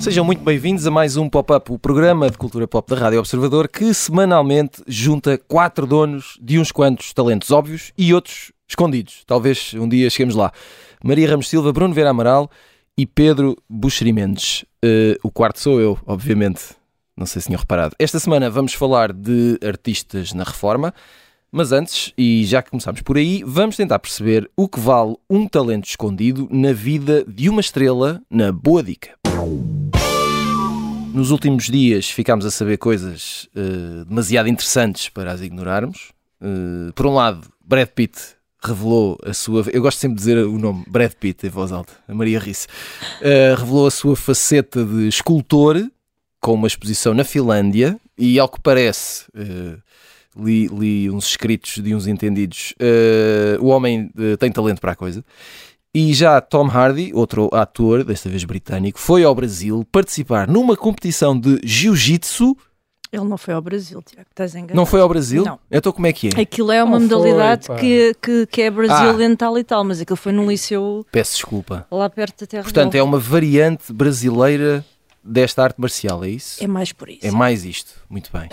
Sejam muito bem-vindos a mais um Pop-Up, o programa de cultura pop da Rádio Observador, que semanalmente junta quatro donos de uns quantos talentos óbvios e outros escondidos. Talvez um dia cheguemos lá. Maria Ramos Silva, Bruno Vera Amaral e Pedro Buxeri Mendes. Uh, o quarto sou eu, obviamente. Não sei se tinham reparado. Esta semana vamos falar de artistas na reforma. Mas antes, e já que começámos por aí, vamos tentar perceber o que vale um talento escondido na vida de uma estrela na Boa Dica. Nos últimos dias ficámos a saber coisas uh, demasiado interessantes para as ignorarmos. Uh, por um lado, Brad Pitt revelou a sua. Eu gosto sempre de dizer o nome Brad Pitt em voz alta, a Maria Risse. Uh, revelou a sua faceta de escultor com uma exposição na Finlândia e, ao que parece. Li, li, uns escritos de uns entendidos. o homem tem talento para a coisa. E já Tom Hardy, outro ator, desta vez britânico, foi ao Brasil participar numa competição de jiu-jitsu. Ele não foi ao Brasil, Tiago, estás enganado. Não foi ao Brasil? Não. Então como é que é? Aquilo é uma Não modalidade foi, que, que, que é Brasil Ah. dental e tal, mas aquilo foi num liceu Peço desculpa. lá perto da terra Portanto, é uma variante brasileira desta arte marcial, é isso? É mais por isso. É mais isto. Muito bem.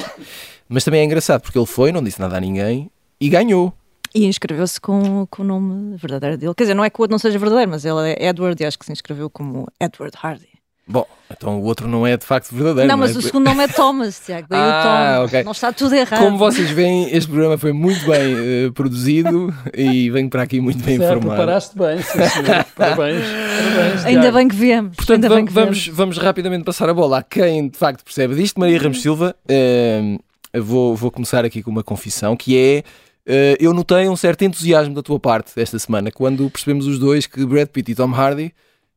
Mas também é engraçado porque ele foi, não disse nada a ninguém e ganhou. E inscreveu-se com, com o nome verdadeiro dele. Quer dizer, não é que o outro não seja verdadeiro, mas ele é Edward e acho que se inscreveu como Edward Hardy. Bom, então o outro não é de facto verdadeiro. não, mas é? o segundo nome é Thomas, Tiago. Daí Ah, o Tom. ok. Não está tudo errado. Como vocês veem, este programa foi muito bem eh, produzido e venho para aqui muito bem Certo, informado. preparaste bem, sim, senhor. Parabéns. Parabéns Ainda Tiago. bem que viemos. Portanto, Ainda bem vamos, que vamos, viemos. vamos rapidamente passar a bola a quem de facto percebe disto. Maria Ramos Silva, eh, eu vou, vou começar aqui com uma confissão que é. eh, eu notei um certo entusiasmo da tua parte esta semana quando percebemos os dois que Brad Pitt e Tom Hardy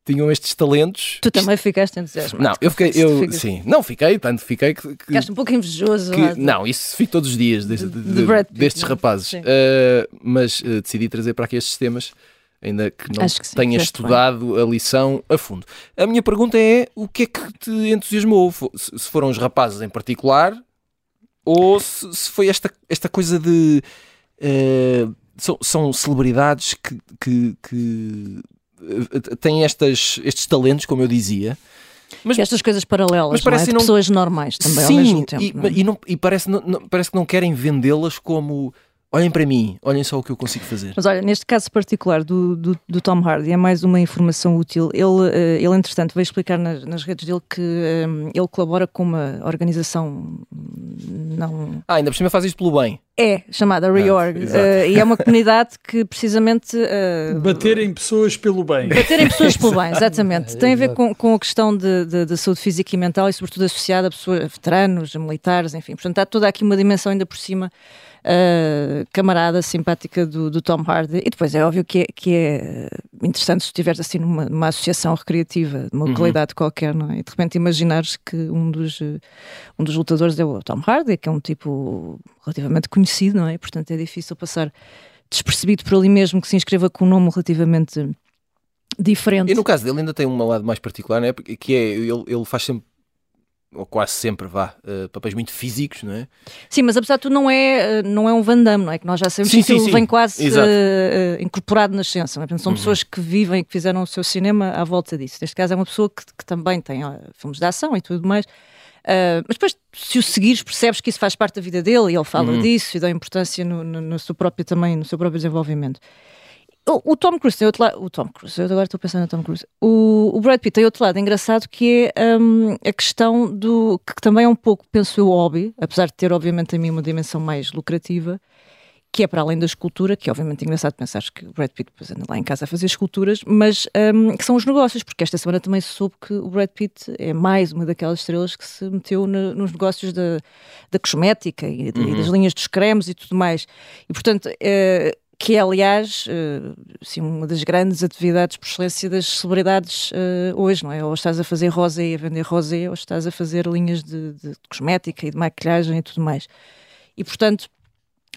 tinham estes talentos. Tu também ficaste entusiasmado. Não, eu fiquei, eu, ficas- sim, não fiquei, tanto fiquei que, que- Ficaste um pouco invejoso. que- não, isso fico todos os dias de- de- Pitt, destes não é? rapazes. Eh, mas eh, decidi trazer para aqui estes temas, ainda que não que sim, tenha fizeste bem. estudado a lição a fundo. A minha pergunta é: o que é que te entusiasmou? Se foram os rapazes em particular ou se, se foi esta, esta coisa de. eh, são, são celebridades que, que, que, têm estas, estes talentos, como eu dizia. Mas estas coisas paralelas, Mas não é? parece De não- pessoas normais também Sim, ao mesmo tempo. e, não é? e não- e parece, não- parece que não querem vendê-las como olhem para mim, olhem só o que eu consigo fazer. Mas olha, neste caso particular do, do, do Tom Hardy, é mais uma informação útil. Ele, eh, ele entretanto, veio explicar nas, nas redes dele que eh, ele colabora com uma organização hum, não. Ah, ainda por cima faz isto pelo bem. É, chamada Reorg. exato. eh, e é uma comunidade que precisamente. eh, Baterem pessoas pelo bem. Baterem pessoas pelo bem, exatamente. Tem a ver com, com a questão de, de- de saúde física e mental e, sobretudo, associada a pessoas, a veteranos, a militares, enfim. Portanto, há toda aqui uma dimensão ainda por cima uh, camarada, simpática do, do Tom Hardy. E depois é óbvio que é, que é interessante se estiveres assim numa, numa associação recreativa, numa localidade qualquer, não é? E de repente imaginares que um dos, eh, um dos lutadores é o Tom Hardy, que é um tipo relativamente conhecido, não é? Portanto, é difícil passar despercebido por ali mesmo que se inscreva com um nome relativamente diferente. E no caso dele ainda tem um lado mais particular, é? Que é, ele, ele faz sempre, ou quase sempre, vá, eh, papéis muito físicos, não é? Sim, mas apesar de tudo não é, eh, não é um Van Damme, não é? Que nós já sabemos Sim, que sim, aquilo sim. vem quase eh, incorporado na essência. Não é? São Uhum. pessoas que vivem e que fizeram o seu cinema à volta disso. Neste caso é uma pessoa que, que também tem ó, filmes de ação e tudo mais. Ah, mas depois, se o seguires, percebes que isso faz parte da vida dele e ele fala Uhum. disso e dá importância no, no, no seu próprio também, no seu próprio desenvolvimento. O, o Tom Cruise tem outro lado. O Tom Cruise, eu agora estou pensando no Tom Cruise. O, o Brad Pitt tem outro lado engraçado que é hum, a questão do. que também é um pouco, penso eu, hobby, apesar de ter, obviamente, a mim uma dimensão mais lucrativa, que é para além da escultura, que é obviamente engraçado pensar que o Brad Pitt depois anda lá em casa a fazer esculturas, mas hum, que são os negócios, porque esta semana também se soube que o Brad Pitt é mais uma daquelas estrelas que se meteu na- nos negócios da, da cosmética e, de- e das linhas dos cremes e tudo mais. E portanto. eh, que é, aliás, assim, uma das grandes atividades por excelência das celebridades eh, hoje, não é? Ou estás a fazer rosé a vender rosé, ou estás a fazer linhas de, de cosmética e de maquilhagem e tudo mais. E, portanto,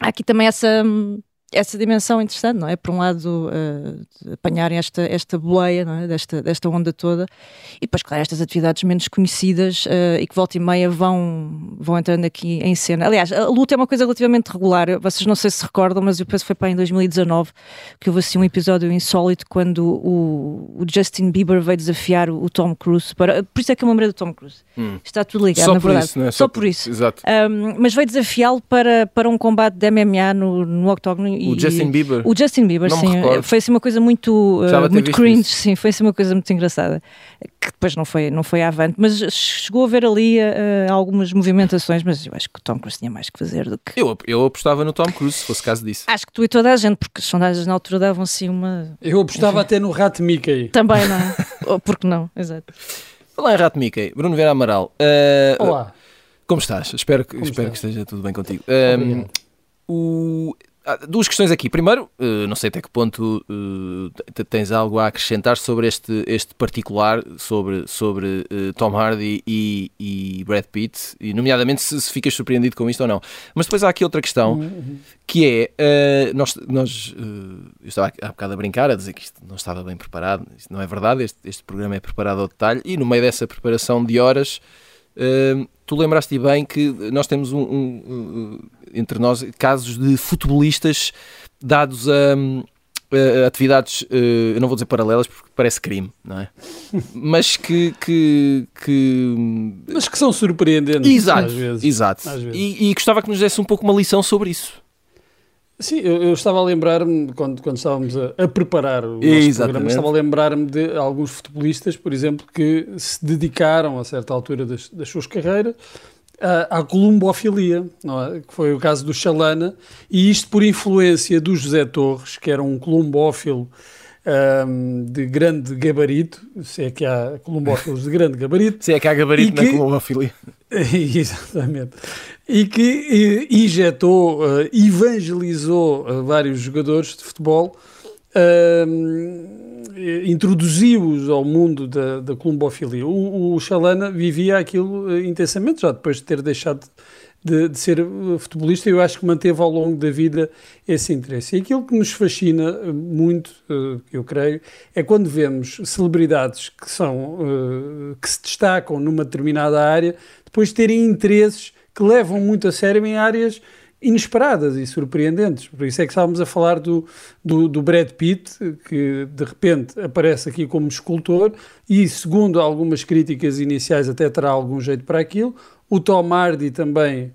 há aqui também essa, hum, essa dimensão interessante, não é? Por um lado, uh, apanharem esta, esta boleia, não é? desta, desta onda toda, e depois, claro, estas atividades menos conhecidas uh, e que volta e meia vão, vão entrando aqui em cena. Aliás, a luta é uma coisa relativamente regular, vocês não sei se recordam, mas eu penso que foi para em 2019 que houve assim um episódio insólito quando o, o Justin Bieber veio desafiar o, Tom Cruise, para, por isso é que eu me lembrei do Tom Cruise. Hum. Está tudo ligado, Só na verdade. Isso, é? Só, Só por, por isso. Exato. Um, mas veio desafiá-lo para, para um combate de MMA no, no octógono o Justin Bieber? O Justin Bieber, não sim. Foi assim uma coisa muito, uh, muito cringe, isso. sim, foi assim uma coisa muito engraçada. Que depois não foi, não foi avante, mas chegou a ver ali uh, algumas movimentações, mas eu acho que o Tom Cruise tinha mais que fazer do que. Eu, eu apostava no Tom Cruise, se fosse caso disso. Acho que tu e toda a gente, porque as sondagens na altura davam assim uma. Eu apostava Enfim. até no Rato Mickey. Também não. É? porque não, exato. Olá, Rato Mickey. Bruno Vera Amaral. Uh, Olá. Como estás? Espero, que, espero que esteja tudo bem contigo. Um, o, duas questões aqui. Primeiro, uh, não sei até que ponto uh, tens algo a acrescentar sobre este, este particular, sobre, sobre uh, Tom Hardy e, e, Brad Pitt, e nomeadamente se, se, ficas surpreendido com isto ou não. Mas depois há aqui outra questão, uhum. que é, nós, nós eu estava há bocado a brincar, a dizer que isto não estava bem preparado, isto não é verdade, este, este programa é preparado ao detalhe, e no meio dessa preparação de horas Uh, tu lembraste bem que nós temos um, um, entre nós casos de futebolistas dados a, a atividades, uh, eu não vou dizer paralelas porque parece crime, não é? Mas que, que, que... Mas que são surpreendentes exato, às vezes. Exato. Às vezes. E, e gostava que nos desse um pouco uma lição sobre isso. Sim, eu, eu, estava a lembrar-me, quando, quando estávamos a, a preparar o nosso programa, estava a lembrar-me de alguns futebolistas, por exemplo, que se dedicaram a certa altura das, das suas carreiras à, à columbofilia, é? que foi o caso do Chalana, e isto por influência do José Torres, que era um columbófilo um, de grande gabarito, se é que há columbófilos de grande gabarito. Se é que há gabarito na que, columbofilia. Exatamente. E que injetou, uh, evangelizou uh, vários jogadores de futebol, uh, introduziu-os ao mundo da, da columbofilia. O, o Chalana vivia aquilo intensamente, já depois de ter deixado de, de, ser uh, futebolista, eu acho que manteve ao longo da vida esse interesse. E aquilo que nos fascina uh, muito, uh, eu creio, é quando vemos celebridades que são que se destacam numa determinada área, depois terem interesses que levam muito a sério em áreas inesperadas e surpreendentes. Por isso é que estávamos a falar do, do, do, Brad Pitt, que de repente aparece aqui como escultor e, segundo algumas críticas iniciais, até terá algum jeito para aquilo. O Tom Hardy também,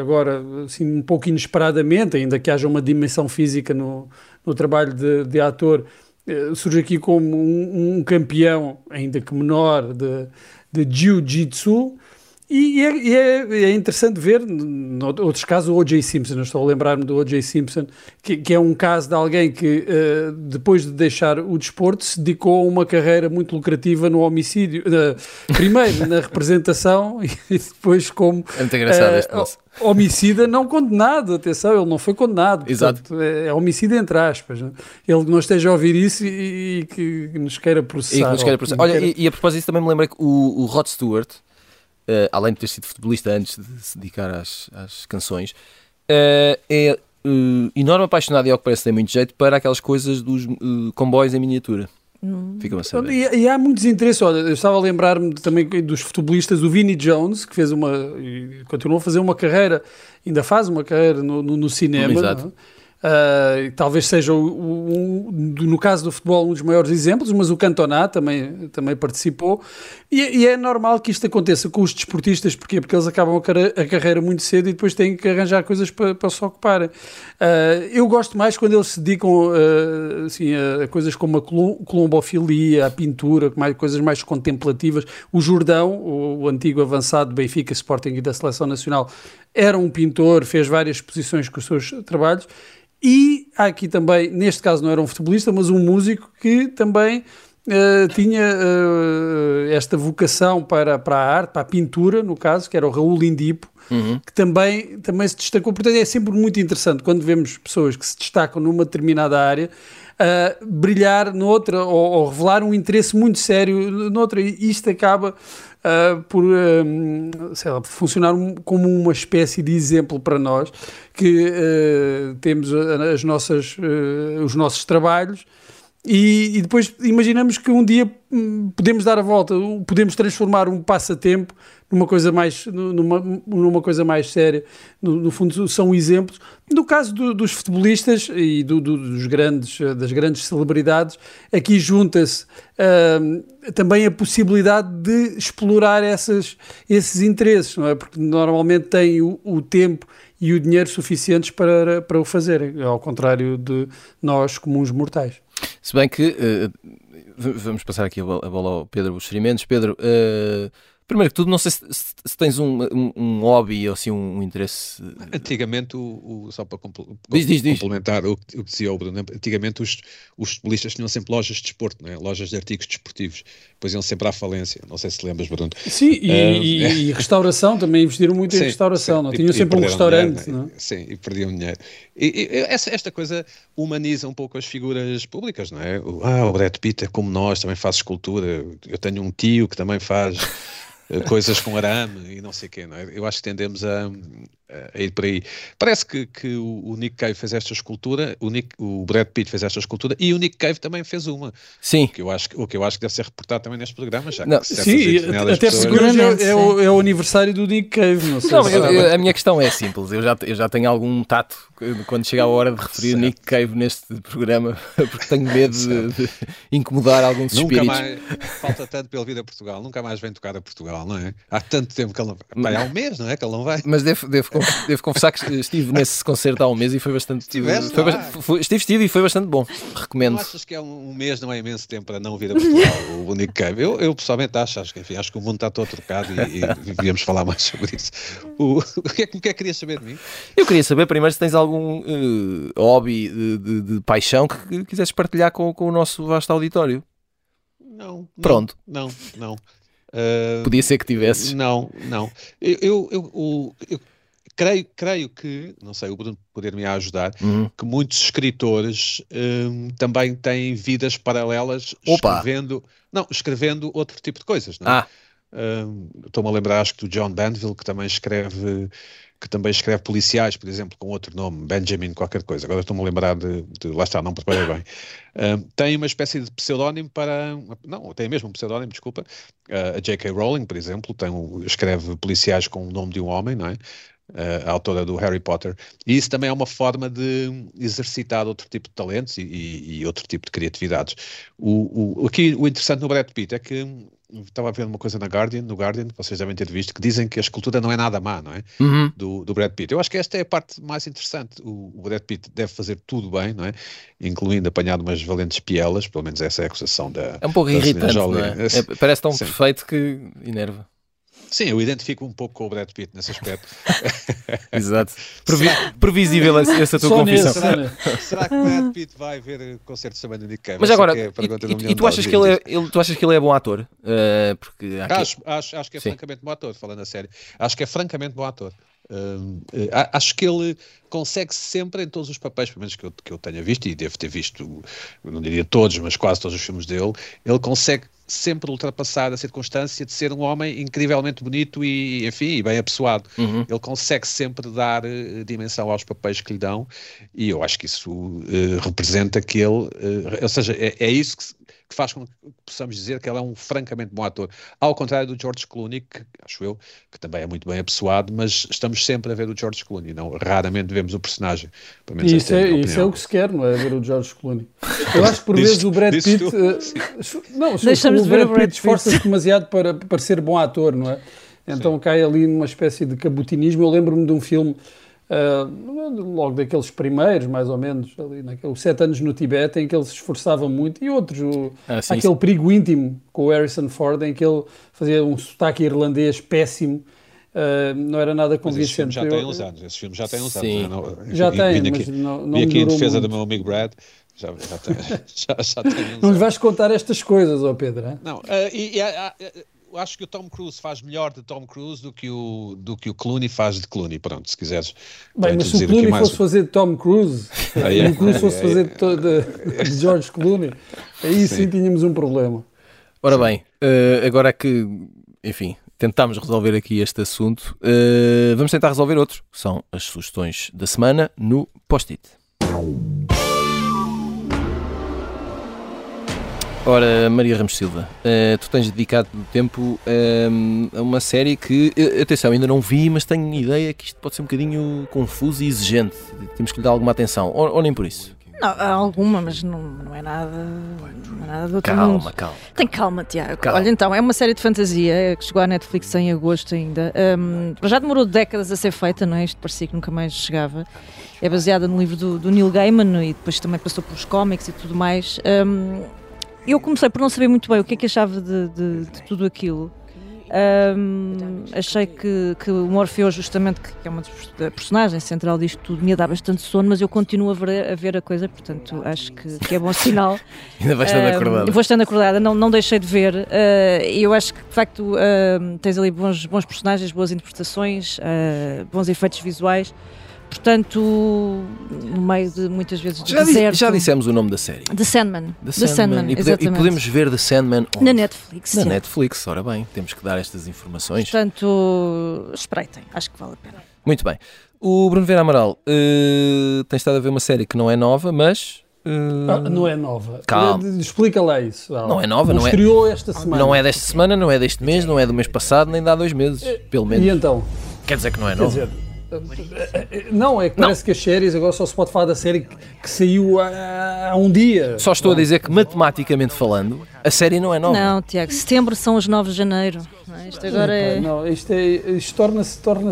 agora, assim, um pouco inesperadamente, ainda que haja uma dimensão física no, no trabalho de, de ator, eh, surge aqui como um, um campeão, ainda que menor, de, de Jiu-Jitsu e é, e é, é, interessante ver, outros casos, o O.J. Simpson, eu estou a lembrar-me do O.J. Simpson, que, que, é um caso de alguém que, uh, depois de deixar o desporto, se dedicou a uma carreira muito lucrativa no homicídio, uh, primeiro na representação e depois como é muito engraçado uh, este homicida não condenado, atenção, ele não foi condenado, Exato. Portanto, é, é homicida entre aspas. Né? Ele não esteja a ouvir isso e, e que nos queira processar. E que nos queira processar. Olha, queira... E, e, a propósito também me lembrei que o, o Rod Stewart, uh, além de ter sido futebolista antes de se dedicar às, às canções, uh, é uh, enorme apaixonado e ao que parece tem muito jeito para aquelas coisas dos comboios em miniatura. Hum. Fica-me a saber. E, e, há muitos interesses. Olha, eu estava a lembrar-me também dos futebolistas, o Vinnie Jones, que fez uma. continuou a fazer uma carreira, ainda faz uma carreira no, no, no cinema. Exato. Uh, talvez seja, o, o, no caso do futebol, um dos maiores exemplos, mas o Cantona também, também participou. E, e, é normal que isto aconteça com os desportistas, porquê? Porque eles acabam a, carreira, a carreira muito cedo e depois têm que arranjar coisas para, para se ocuparem. Uh, eu gosto mais quando eles se dedicam uh, assim, a, a, coisas como a colombofilia, a pintura, mais, coisas mais contemplativas. O Jordão, o, o antigo avançado do Benfica, Sporting e da Seleção Nacional, era um pintor, fez várias exposições com os seus trabalhos e há aqui também, neste caso não era um futebolista, mas um músico que também uh, tinha uh, esta vocação para, para a arte, para a pintura, no caso, que era o Raul Indipo, uhum. que também, também se destacou. Portanto, é sempre muito interessante quando vemos pessoas que se destacam numa determinada área uh, brilhar noutra ou, ou, revelar um interesse muito sério noutra. E isto acaba uh, por lá, funcionar como uma espécie de exemplo para nós que temos as nossas, os nossos trabalhos. E, e, depois imaginamos que um dia hum, podemos dar a volta, podemos transformar um passatempo numa coisa mais, numa, numa coisa mais séria. No, no fundo, são exemplos. No caso do, dos futebolistas e do, do, dos grandes, das grandes celebridades, aqui junta-se uh, também a possibilidade de explorar essas, esses interesses, não é? Porque normalmente têm o, o tempo e o dinheiro suficientes para, para o fazer, ao contrário de nós, comuns mortais. Se bem que, uh, vamos passar aqui a bola ao Pedro Buxerimentos. Pedro, uh, Primeiro que tudo, não sei se, se, se tens um, um, um, hobby ou assim, um, um interesse. Antigamente, o, o só para compl diz, diz, diz. complementar o, o, que dizia o Bruno, antigamente os, os futebolistas tinham sempre lojas de desporto, é? lojas de artigos desportivos, depois iam sempre à falência. Não sei se lembras, Bruno. Sim, e, uh, e, é. e restauração também investiram muito sim, em restauração, sim, não? tinham sempre um restaurante. Dinheiro, não? É? Sim, e perdiam dinheiro. E, essa, esta coisa humaniza um pouco as figuras públicas, não é? ah, o Brad Pitt é como nós, também faz escultura. Eu tenho um tio que também faz. Coisas com arame e não sei o quê, não é? Eu acho que tendemos a, a ir por aí. Parece que, que o, Nick Cave fez esta escultura, o, Nick, o Brad Pitt fez esta escultura e o Nick Cave também fez uma. Sim. O que eu acho, o que, eu acho que deve ser reportado também neste programa, já não. Sim, até seguramente é, o, é o aniversário do Nick Cave. Não, sei não eu, eu, a minha questão é simples, eu já, eu já tenho algum tato quando chega a hora de referir certo. Nick Cave neste programa, porque tenho medo de, de, incomodar alguns nunca espíritos. Mais, falta tanto para ele vir a Portugal, nunca mais vem tocar a Portugal, não é? Há tanto tempo que ele não vai. Há um mês, não é? Que ele não vai. Mas devo, devo, devo confessar que estive nesse concerto há um mês e foi bastante. Estiveste foi, foi, estive, estive e foi bastante bom. Recomendo. Não achas que é um, um mês, não é imenso tempo para não vir a Portugal, o Nick Cave? Eu, eu pessoalmente acho, acho que, enfim, acho que o mundo está todo trocado e, e devíamos falar mais sobre isso. O, o, que é, o que é que querias saber de mim? Eu queria saber primeiro se tens algum uh, hobby de, de, de, paixão que quisesses partilhar com, com o nosso vasto auditório. Não. Pronto. Não, não. Uh, Podia ser que tivesses. Não, não. Eu, eu, eu, eu, creio, creio que, não sei, o Bruno poder-me ajudar, uhum. que muitos escritores um, também têm vidas paralelas Opa. escrevendo, não, escrevendo outro tipo de coisas. Não é? Ah. Um, Estou-me a lembrar, acho que do John Banville, que também escreve que também escreve policiais, por exemplo, com outro nome, Benjamin qualquer coisa, agora estou-me a lembrar de, de, lá está, não preparei bem, uh, tem uma espécie de pseudónimo para, não, tem mesmo um pseudónimo, desculpa, uh, a J.K. Rowling, por exemplo, tem um, escreve policiais com o nome de um homem, não é? Uh, a autora do Harry Potter, e isso também é uma forma de exercitar outro tipo de talentos e, e, e outro tipo de criatividades. O, o, aqui o interessante no Brad Pitt é que estava a ver uma coisa na Guardian, no Guardian, vocês devem ter visto, que dizem que a escultura não é nada má, não é? Uhum. Do, do Brad Pitt. Eu acho que esta é a parte mais interessante. O, o Brad Pitt deve fazer tudo bem, não é? Incluindo apanhar umas valentes pielas, pelo menos essa é a acusação da. É um pouco irritante, não é? é? Parece tão Sim. perfeito que enerva. Sim, eu identifico um pouco com o Brad Pitt nesse aspecto. Exato. Previ previsível essa tua confissão. Será, será, que o Brad Pitt vai ver concertos também do Nick Cave? Mas agora, é e, e tu, achas que ele é, ele, tu achas que ele é bom ator? Uh, porque acho, acho, acho que é Sim. francamente bom ator, falando a sério. Acho que é francamente bom ator. Uh, acho que ele consegue sempre em todos os papéis, pelo menos que eu, que eu tenha visto, e devo ter visto, não diria todos, mas quase todos os filmes dele, ele consegue sempre ultrapassar a circunstância de ser um homem incrivelmente bonito e, enfim, e bem apessoado. Uhum. Ele consegue sempre dar uh, dimensão aos papéis que lhe dão e eu acho que isso uh, representa que ele, uh, ou seja, é, é isso que, que, faz com que possamos dizer que ele é um francamente bom ator. Ao contrário do George Clooney, que acho eu, que também é muito bem apessoado, mas estamos sempre a ver o George Clooney, não, raramente vemos o personagem. isso, é, isso é o que se quer, não é? Ver o George Clooney. Eu acho que por vezes o Brad Pitt. não, Deixamos o Brad Pitt esforça-se demasiado para, para ser bom ator, não é? Então Sim. cai ali numa espécie de cabutinismo. Eu lembro-me de um filme, uh, logo daqueles primeiros, mais ou menos, ali naqueles Sete Anos no Tibete, em que ele se esforçava muito, e outros, o, ah, sim, aquele sim. Perigo Íntimo com o Harrison Ford, em que ele fazia um sotaque irlandês péssimo. Uh, não era nada convincente. já tem uns anos, esse filme já tem uns anos. Não, já tem, vim aqui, mas não, não aqui em defesa do meu amigo Brad, Já, já, tem, já, já tem uns Não lhe vais contar estas coisas, ó Pedro. hein? Não, eh, e, e, acho que o Tom Cruise faz melhor de Tom Cruise do que o, do que o Clooney faz de Clooney. Pronto, se quiseres. Bem, mas se o introduzir aqui Clooney mais fosse fazer de Tom Cruise Ah, e é? o Cruise fosse É, é, fazer de, de- de George Clooney, aí sim. Sim. tínhamos um problema. Ora bem, eh, agora que, enfim, tentámos resolver aqui este assunto, eh, vamos tentar resolver outro. que São as sugestões da semana no Post-it. Ora, Maria Ramos Silva, eh, tu tens dedicado tempo eh, a uma série que, eh, atenção, ainda não vi, mas tenho ideia que isto pode ser um bocadinho confuso e exigente. Temos que lhe dar alguma atenção, ou, ou nem por isso. Não, há alguma, mas não, não é nada. Não é nada do outro mundo. Calma, calma. Tem calma, Tiago. Calma. Olha, então, é uma série de fantasia que chegou à Netflix em agosto ainda. Um, já demorou décadas a ser feita, não é? Isto parecia que nunca mais chegava. É baseada no livro do, do Neil Gaiman e depois também passou pelos cómics e tudo mais. Um, eu comecei por não saber muito bem o que é que achava de, de- de tudo aquilo. Um, achei que, que o Morfeu, justamente, que é uma das pers- da personagem central disto tudo, me ia dar bastante sono, mas eu continuo a ver a, ver a coisa, portanto acho que, que é bom sinal. Ainda vais estar Um, acordada. Vou estando acordada, não, não deixei de ver. uh, eu acho que, de facto, uh, tens ali bons, bons personagens, boas interpretações, uh, bons efeitos visuais. Portanto, no meio de muitas vezes de Já, deserto. já dissemos o nome da série. The Sandman. The The Sandman, e, pode- e podemos ver The Sandman onde? Na Netflix. Na sim. Netflix, ora bem, temos que dar estas informações. Portanto, espreitem, acho que vale a pena. Muito bem. O Bruno Vera Amaral eh, tem estado a ver uma série que não é nova, mas. eh, Ah, não é nova. Calma. Eh, Explica lá isso. Val. Não é nova, não é- Estreou esta semana. não é desta semana, não é deste mês, não é do mês passado, nem de há dois meses, pelo menos. E então? Quer dizer que não é Quer nova. dizer, eh, não, é que parece que as séries agora só se pode falar da série que, que saiu há, há um dia. Só estou a dizer que, matematicamente falando, a série não é nova. Não, Tiago, setembro são os 9 de janeiro. não é? Isto agora é. Não, isto, é, isto torna-se torna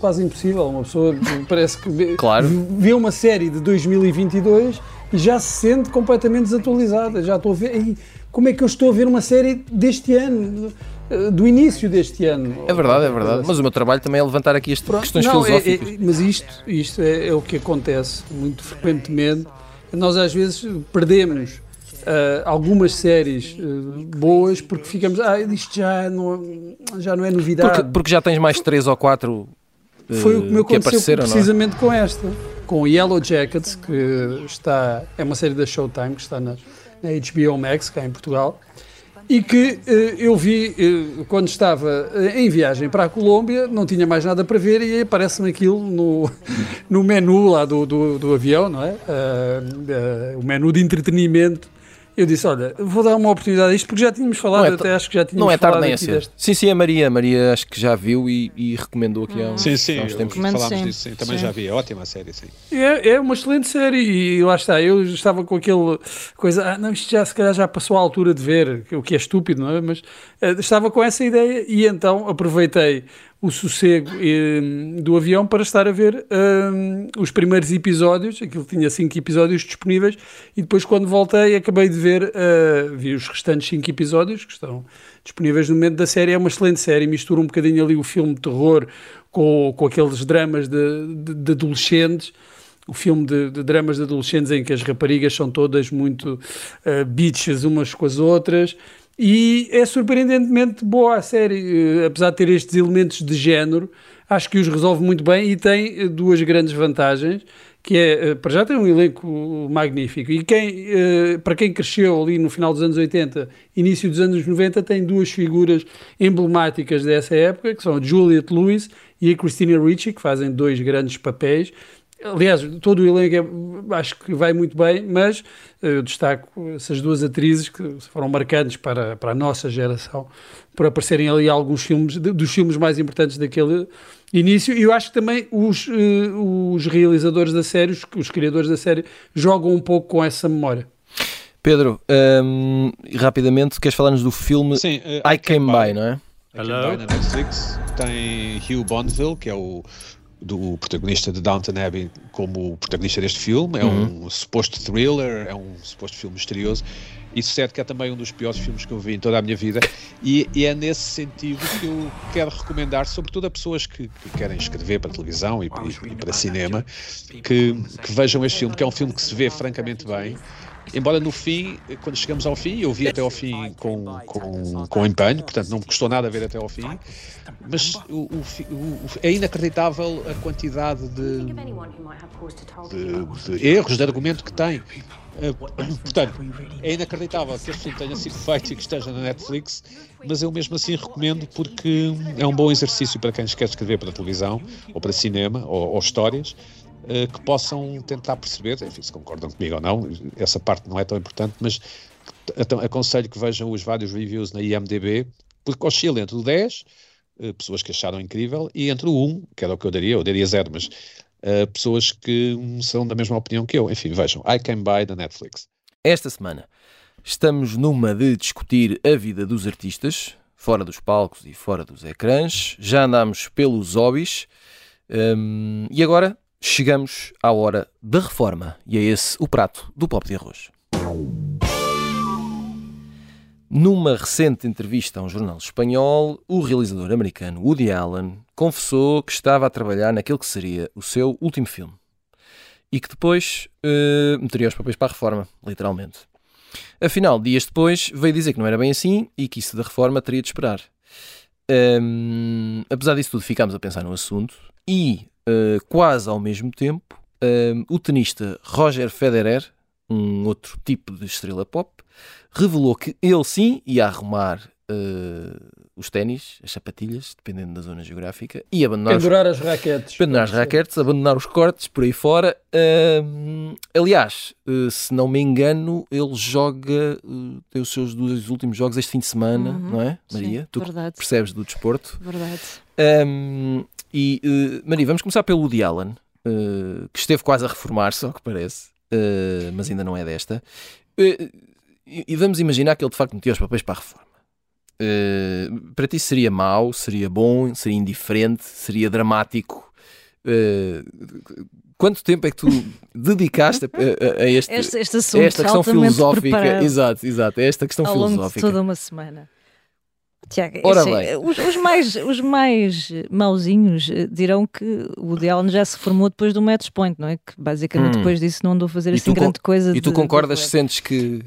quase impossível. Uma pessoa parece que vê, Claro. vê uma série de 2022 e já se sente completamente desatualizada. Já estou a ver. "Ei, Como é que eu estou a ver uma série deste ano? Eh, Do início deste ano. É verdade, é verdade. Mas o meu trabalho também é levantar aqui estas questões não, é- filosóficas. é- mas isto, isto é, é o que acontece muito frequentemente. Nós às vezes perdemos ah, algumas séries ah, boas porque ficamos, ah, isto já não, já não é novidade. Porque, porque já tens mais três ou quatro Foi o que me aconteceu é? precisamente com esta, com Yellow Jackets, que está, é uma série da Showtime, que está na, na HBO Max, cá em Portugal, e que eh, eu vi eh, quando estava eh, em viagem para a Colômbia, não tinha mais nada para ver e aparece-me aquilo no, no menu lá do, do, do avião, não é? Ah, ah, o menu de entretenimento. Eu disse, olha, vou dar uma oportunidade a isto, porque já tínhamos falado, é até acho que já tínhamos Não é tarde falado nem a cedo. deste. Sim, sim, a Maria. A Maria acho que já viu e, e recomendou aqui há uns, Sim, sim, há uns tempos. Falámos sim. disso, sim. Também Sim. já vi. É ótima a série, sim. É, é uma excelente série e lá está, eu estava com aquele coisa, ah, não, isto já se calhar já passou a altura de ver, o que é estúpido, não é? Mas estava com essa ideia e então aproveitei o sossego eh, do avião para estar a ver eh, os primeiros episódios, aquilo tinha cinco episódios disponíveis e depois quando voltei acabei de ver, eh, vi os restantes cinco episódios que estão disponíveis no momento da série, é uma excelente série, mistura um bocadinho ali o filme de terror com, com aqueles dramas de, de- de adolescentes, o filme de, de dramas de adolescentes em que as raparigas são todas muito uh, bitches umas com as outras e é surpreendentemente boa a série, eh, apesar de ter estes elementos de género, acho que os resolve muito bem e tem eh, duas grandes vantagens, que é, eh, para já tem um elenco magnífico e quem, para quem cresceu ali no final dos anos 80, início dos anos 90, tem duas figuras emblemáticas dessa época, que são a Juliette Lewis e a Christina Ricci, que fazem dois grandes papéis. Aliás, todo o elenco é- acho que vai muito bem, mas eh, eu destaco essas duas atrizes que foram marcantes para, para a nossa geração, por aparecerem ali alguns filmes, dos filmes mais importantes daquele início. E eu acho que também os, eh, os realizadores da série, os, os criadores da série, jogam um pouco com essa memória. Pedro, hum, rapidamente, queres falar-nos do filme Sim, eh, I Came By, não é? I By na Netflix. Tem Hugh Bonneville, que é o, do protagonista de Downton Abbey como o protagonista deste filme. É uhum. um suposto thriller, é um suposto filme misterioso. Isso certo que é também um dos piores filmes que eu vi em toda a minha vida e, e é nesse sentido que eu quero recomendar, sobretudo a pessoas que, que querem escrever para televisão e, e, e para cinema, que, que, vejam este filme, que é um filme que se vê francamente bem. Embora no fim, quando chegamos ao fim, eu vi até ao fim com, com, com empenho, portanto não me custou nada ver até ao fim, mas o, o, o, é inacreditável a quantidade de, de, de erros de argumento que tem. Uh, portanto, é inacreditável que este filme tenha sido feito e que esteja na Netflix, mas eu mesmo assim recomendo porque é um bom exercício para quem quer escrever para televisão, ou para cinema, ou, ou histórias, que possam tentar perceber, enfim, se concordam comigo ou não, essa parte não é tão importante, mas aconselho que vejam os vários reviews na IMDB, porque oscila entre o 10, uh, eh, pessoas que acharam incrível, e entre o 1, que era o que eu daria, eu daria 0, mas uh, pessoas que são da mesma opinião que eu. Enfim, vejam, I Can Buy da Netflix. Esta semana estamos numa de discutir a vida dos artistas, fora dos palcos e fora dos ecrãs. Já andámos pelos hobbies um, e agora chegamos à hora da reforma. E é esse o prato do pop de arroz. Numa recente entrevista a um jornal espanhol, o realizador americano Woody Allen confessou que estava a trabalhar naquele que seria o seu último filme e que depois uh, meteria os papéis para a reforma, literalmente. Afinal, dias depois, veio dizer que não era bem assim e que isso da reforma teria de esperar. Um, apesar disso tudo, ficámos a pensar no assunto e, uh, quase ao mesmo tempo, um, o tenista Roger Federer, um outro tipo de estrela pop, revelou que ele sim ia arrumar uh, os ténis, as sapatilhas, dependendo da zona geográfica, e abandonar pendurar os, as raquetes, pendurar as raquetes, abandonar os cortes por aí fora. Uh, aliás, uh, se não me engano, ele joga tem os seus dois últimos jogos este fim de semana, uhum. não é, Maria? Sim, tu verdade. percebes do desporto? Verdade. Um, e Maria, vamos começar pelo Woody Allen, que esteve quase a reformar-se, ao que parece, mas ainda não é desta. E vamos imaginar que ele de facto metia os papéis para a reforma. Uh, para ti seria mau, seria bom, seria indiferente, seria dramático? Uh, quanto tempo é que tu dedicaste a, a, a este, este, este assunto, a esta questão filosófica? Exato, exato, a esta questão ao filosófica. Longo de toda uma semana. Tiago, bem. Os, os, mais, os mais mauzinhos dirão que o Woody Allen já se formou depois do Match Point, não é? Que basicamente hum. depois disso não andou a fazer e assim grande coisa. E tu concordas, de... sentes que assim,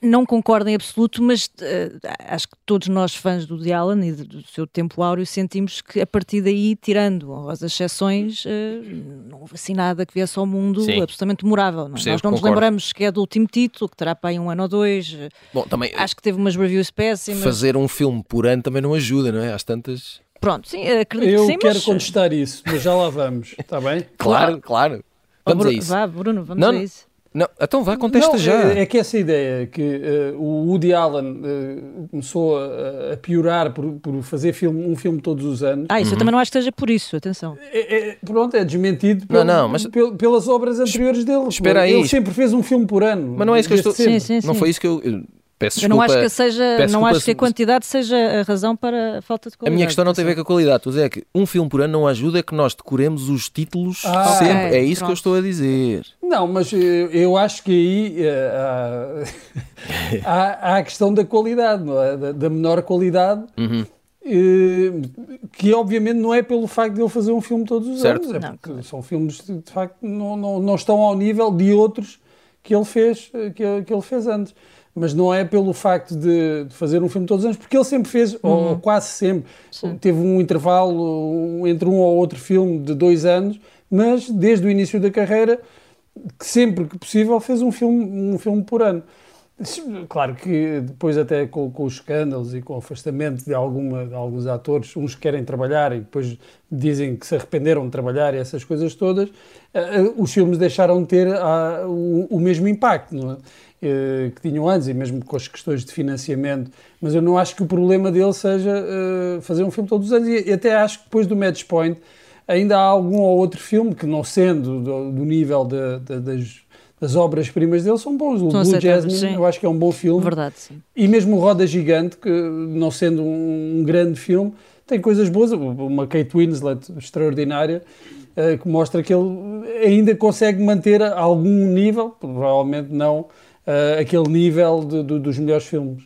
não concordo em absoluto, mas uh, acho que todos nós fãs do The Allen e do seu tempo áureo sentimos que a partir daí, tirando as exceções, uh, não houve assim nada que viesse ao mundo Sim. absolutamente memorável. Não? É? Percebo, nós não concordo. nos lembramos que é do último título, que terá para aí um ano ou dois. Bom, também, acho que teve umas reviews péssimas. Fazer um filme por ano também não ajuda, não é? Às tantas. Pronto, sim, acredito Eu que sim, quero mas... contestar isso, mas já lá vamos, está bem? Claro, claro. Vamos oh, a isso. Vá, Bruno, vamos não, a isso. Não, então vá, contesta não, já. É, é, que essa ideia que uh, o Woody Allen uh, começou a, a, piorar por, por fazer filme, um filme todos os anos. Ah, isso uhum. eu também não acho que seja por isso, atenção. É, é, pronto, é desmentido pel, não, não, mas... pel, pelas obras anteriores dele. Espera aí. Ele sempre fez um filme por ano. Mas não é isso que eu estou... Sim, sim, sim. Não foi isso que eu... Peço desculpa, eu não acho que seja, não acho que a quantidade seja a razão para a falta de qualidade. A minha questão não tem a ver com a qualidade, tu é que um filme por ano não ajuda que nós decoremos os títulos ah, sempre. É, é isso pronto. que eu estou a dizer. Não, mas eu, eu acho que aí uh, há, há, a questão da qualidade, é? da, da, menor qualidade. Uhum. Uh, que obviamente não é pelo facto de ele fazer um filme todos os certo. anos, é porque não. são filmes de, de facto não, não, não estão ao nível de outros que ele fez que, que ele fez antes mas não é pelo facto de, de, fazer um filme todos os anos, porque ele sempre fez, uhum. ou quase sempre, Sim. teve um intervalo entre um ou outro filme de dois anos, mas desde o início da carreira, sempre que possível, fez um filme, um filme por ano. Claro que depois até com, com, os escândalos e com o afastamento de, alguma, de alguns atores, uns querem trabalhar e depois dizem que se arrependeram de trabalhar e essas coisas todas, uh, os filmes deixaram de ter uh, o, o, mesmo impacto, não é? Eh, que tinham antes, e mesmo com as questões de financiamento, mas eu não acho que o problema dele seja uh, fazer um filme todos os anos, e até acho que depois do Match Point ainda há algum ou outro filme que, não sendo do, do nível de, de, das, das obras-primas dele, são bons. O Blue Jasmine, sim. eu acho que é um bom filme. Verdade, sim. E mesmo o Roda Gigante, que não sendo um, um grande filme, tem coisas boas, uma Kate Winslet extraordinária, uh, que mostra que ele ainda consegue manter algum nível, provavelmente não uh, aquele nível de, de, dos melhores filmes.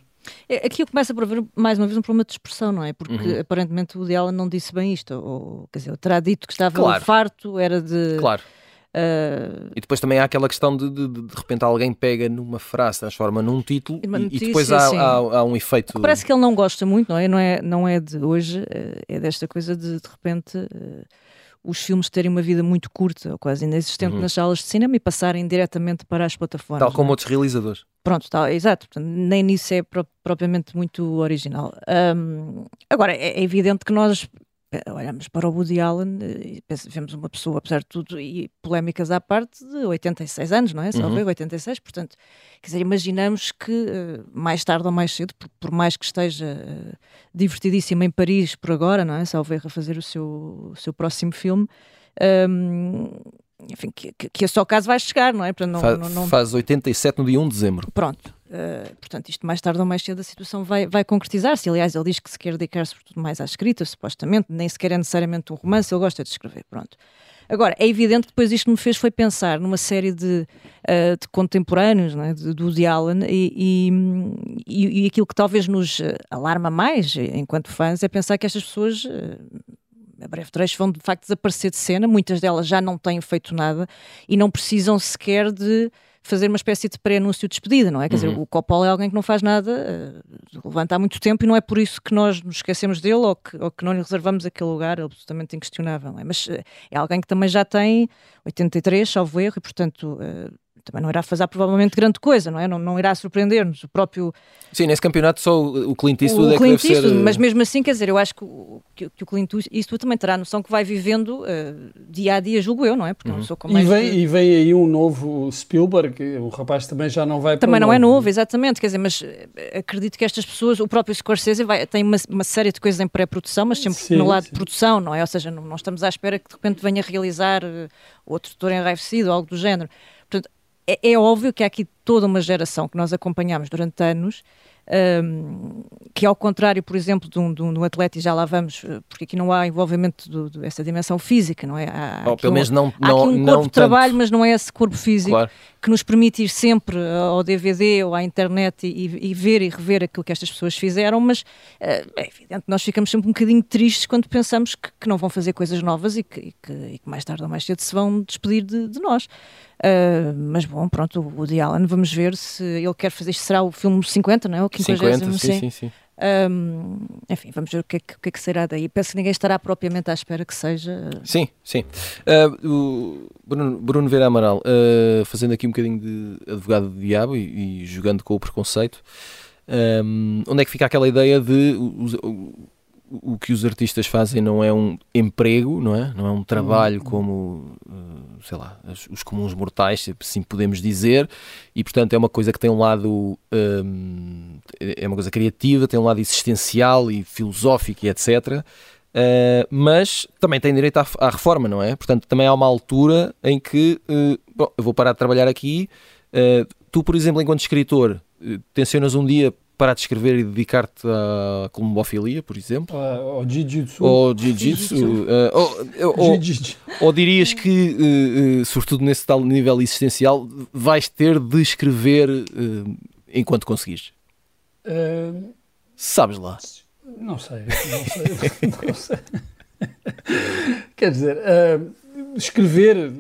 É, aqui começa por haver mais uma vez um problema de expressão, não é? Porque uhum. aparentemente o Woody não disse bem isto, ou quer dizer, terá dito que estava claro. farto, era de. Claro. Uh... E depois também há aquela questão de, de de repente alguém pega numa frase, transforma num título e, e, depois há, há, há, um efeito. Parece que ele não gosta muito, não é? Não é, não é de hoje, eh, é desta coisa de de repente. Uh os filmes terem uma vida muito curta ou quase inexistente uhum. nas salas de cinema e passarem diretamente para as plataformas. Tal como é? outros realizadores. Pronto, tal, exato. Portanto, nem nisso é pro, propriamente muito original. Um, agora, é, é evidente que nós olhamos para o Woody Allen e vemos uma pessoa, apesar de tudo, e polémicas à parte, de 86 anos, não é? Só uhum. 86, portanto, quer dizer, imaginamos que eh, mais tarde ou mais cedo, por, por mais que esteja uh, divertidíssimo em Paris por agora, não é? Salveiro a fazer o seu, o seu próximo filme. Um, enfim, que, que, que esse só caso vai chegar, não é? Não, faz, não, não... faz 87 no dia 1 de dezembro. Pronto. Uh, portanto, isto mais tarde ou mais cedo a situação vai, vai concretizar-se. Aliás, ele diz que se quer dedicar-se tudo mais à escrita, supostamente, nem sequer é necessariamente um romance, ele gosta de escrever. Pronto. Agora, é evidente que depois isto me fez foi pensar numa série de, uh, de contemporâneos é? de, do Woody Allen e, e, e, aquilo que talvez nos alarma mais enquanto fãs é pensar que estas pessoas uh, a breve trecho vão de facto desaparecer de cena, muitas delas já não têm feito nada e não precisam sequer de fazer uma espécie de pré-anúncio de despedida, não é? Quer uhum. dizer, o Coppola é alguém que não faz nada, uh, levanta há muito tempo e não é por isso que nós nos esquecemos dele ou que, ou que não lhe reservamos aquele lugar absolutamente inquestionável, é? Mas uh, é alguém que também já tem 83, salvo erro, e portanto uh, também não irá fazer provavelmente grande coisa, não é? Não, não irá surpreender-nos. O próprio. Sim, nesse campeonato só o Clint Eastwood o é que Clint Eastwood, ser... Mas mesmo assim, quer dizer, eu acho que, que, que o Clint Eastwood também terá a noção que vai vivendo uh, dia a dia, julgo eu, não é? Porque uhum. não sou como e, vem, de... e vem aí um novo Spielberg, o rapaz também já não vai Também não novo. é novo, exatamente, quer dizer, mas eh, acredito que estas pessoas, o próprio Scorsese vai, tem uma, uma série de coisas em pré-produção, mas sempre sim, no lado sim. de produção, não é? Ou seja, não, não estamos à espera que de repente venha realizar uh, outro doutor enraivecido ou algo do género. É, é, óbvio que há aqui toda uma geração que nós acompanhamos durante anos, um, que ao contrário, por exemplo, de um, de um, atleta, e já lá vamos, eh, porque aqui não há envolvimento dessa dimensão física, não é? Há, pelo menos não, há não, aqui um corpo de trabalho, mas não é esse corpo físico claro. Que nos permite ir sempre ao DVD ou à internet e, e, ver e rever aquilo que estas pessoas fizeram, mas é evidente que nós ficamos sempre um bocadinho tristes quando pensamos que, que não vão fazer coisas novas e que, e que, e que mais tarde ou mais cedo se vão despedir de, de nós. Uh, mas bom, pronto, o Woody Allen, vamos ver se ele quer fazer. Isto será o filme 50, não é? O 50, sim, sim, sim. sim. Enfim, vamos ver o que, é que, o que, é que, será daí. Penso que ninguém estará propriamente à espera que seja. Sim, sim. Uh, o Bruno, Bruno Vera Amaral, uh, fazendo aqui um bocadinho de advogado do diabo e, e jogando com o preconceito, um, onde é que fica aquela ideia de. O, o que os artistas fazem não é um emprego, não é? Não é um trabalho uhum. como, eh, sei lá, os comuns mortais, se assim podemos dizer, e portanto é uma coisa que tem um lado, um, é uma coisa criativa, tem um lado existencial e filosófico e etc. Uh, mas também tem direito à, à, reforma, não é? Portanto, também há uma altura em que, uh, bom, eu vou parar de trabalhar aqui. Uh, tu, por exemplo, enquanto escritor, tensionas um dia parar de escrever e dedicar-te à columbofilia, por exemplo? Uh, ou jiu-jitsu. Ou jiu-jitsu. uh, ou, ou, ou, dirias que, uh, sobretudo nesse tal nível existencial, vais ter de escrever enquanto conseguires? Sabes lá? Não sei, não sei. não sei. Quer dizer, escrever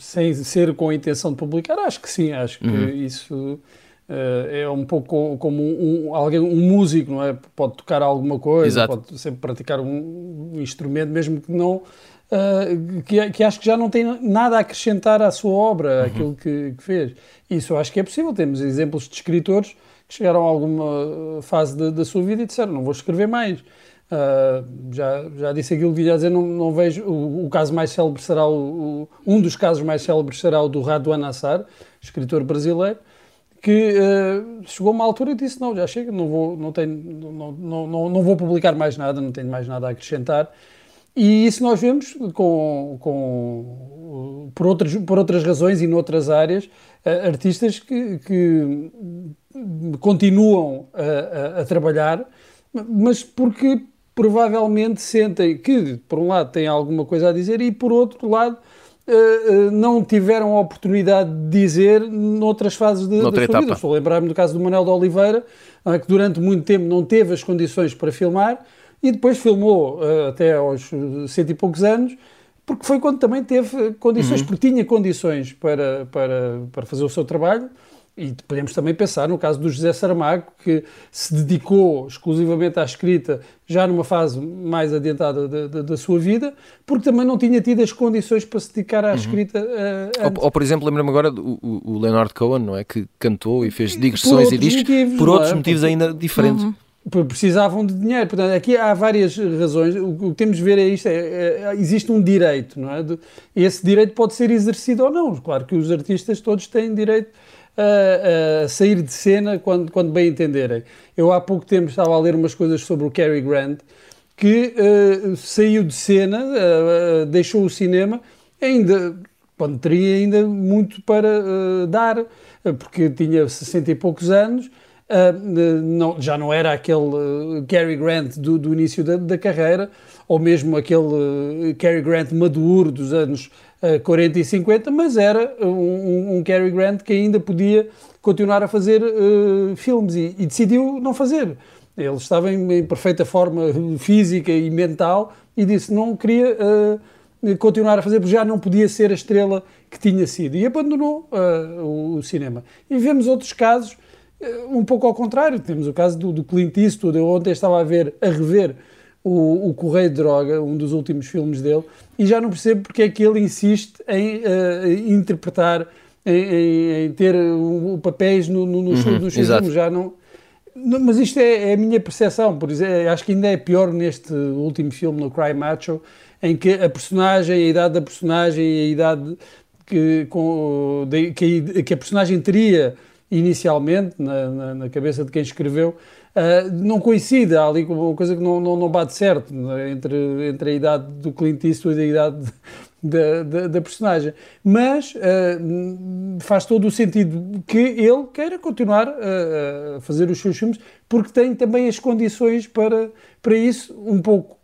sem ser com a intenção de publicar, acho que sim, acho que uhum. isso é um pouco como um, alguém, um músico, não é? Pode tocar alguma coisa, Exato. pode sempre praticar um, um instrumento, mesmo que não. Uh, que, que, acho que já não tem nada a acrescentar à sua obra, uhum. aquilo que, que, fez. Isso eu acho que é possível. Temos exemplos de escritores que chegaram a alguma fase da sua vida e disseram: Não vou escrever mais. Uh, já, já disse aquilo que ia dizer, não, não vejo. O, o, caso mais célebre será o, o, Um dos casos mais célebres será o do Raduan Assar, escritor brasileiro que uh, chegou uma altura e disse não, já chega, não vou, não, tenho, não, não, não, não vou publicar mais nada, não tenho mais nada a acrescentar. E isso nós vemos com, com, por, outras, por outras razões e noutras áreas, uh, artistas que, que continuam a, a, a, trabalhar, mas porque provavelmente sentem que, por um lado, têm alguma coisa a dizer e, por outro lado, uh, uh, não tiveram a oportunidade de dizer noutras fases de, da sua etapa. vida. Estou a lembrar-me do caso do Manuel de Oliveira, uh, que durante muito tempo não teve as condições para filmar e depois filmou até aos cento e poucos anos, porque foi quando também teve condições, uhum. porque tinha condições para, para, para fazer o seu trabalho e podemos também pensar no caso do José Saramago, que se dedicou exclusivamente à escrita já numa fase mais adiantada da, da, da sua vida, porque também não tinha tido as condições para se dedicar à uhum. escrita. Uh, ou, ou, por exemplo, lembro-me agora do o, Leonard Cohen, não é? Que cantou e fez digressões e discos motivos, por outros é? motivos ainda diferentes. Uhum precisavam de dinheiro. Portanto, aqui há várias razões. O que temos de ver é isto: é, é, existe um direito, não é? Esse direito pode ser exercido ou não. Claro que os artistas todos têm direito a, a, sair de cena quando, quando bem entenderem. Eu há pouco tempo estava a ler umas coisas sobre o Cary Grant, que uh, saiu de cena, uh, deixou o cinema, ainda, quando teria ainda muito para uh, dar, porque tinha 60 e poucos anos, não, já não era aquele Cary Grant do, do início da, da, carreira, ou mesmo aquele Cary Grant maduro dos anos 40 e 50, mas era um, um Cary Grant que ainda podia continuar a fazer uh, filmes e, e, decidiu não fazer. Ele estava em, em, perfeita forma física e mental e disse não queria uh, continuar a fazer porque já não podia ser a estrela que tinha sido e abandonou uh, o, o, cinema. E vemos outros casos um pouco ao contrário. Temos o caso do, do Clint Eastwood. Eu ontem estava a ver, a rever o, o Correio de Droga, um dos últimos filmes dele, e já não percebo porque é que ele insiste em uh, interpretar, em, em, em ter uh, papéis no, no, nos, uhum, nos filmes. Já não, não, mas isto é, é, a minha percepção, por exemplo, acho que ainda é pior neste último filme, no Cry Macho, em que a personagem, a idade da personagem e a idade que, com, de, que, a, que a personagem teria inicialmente na, na, na, cabeça de quem escreveu uh, não coincide, há ali uma coisa que não, não, não bate certo né, entre, entre a idade do Clint Eastwood e a idade da, da, da personagem. Mas uh, faz todo o sentido que ele queira continuar a, a fazer os seus filmes, porque tem também as condições para, para isso, um pouco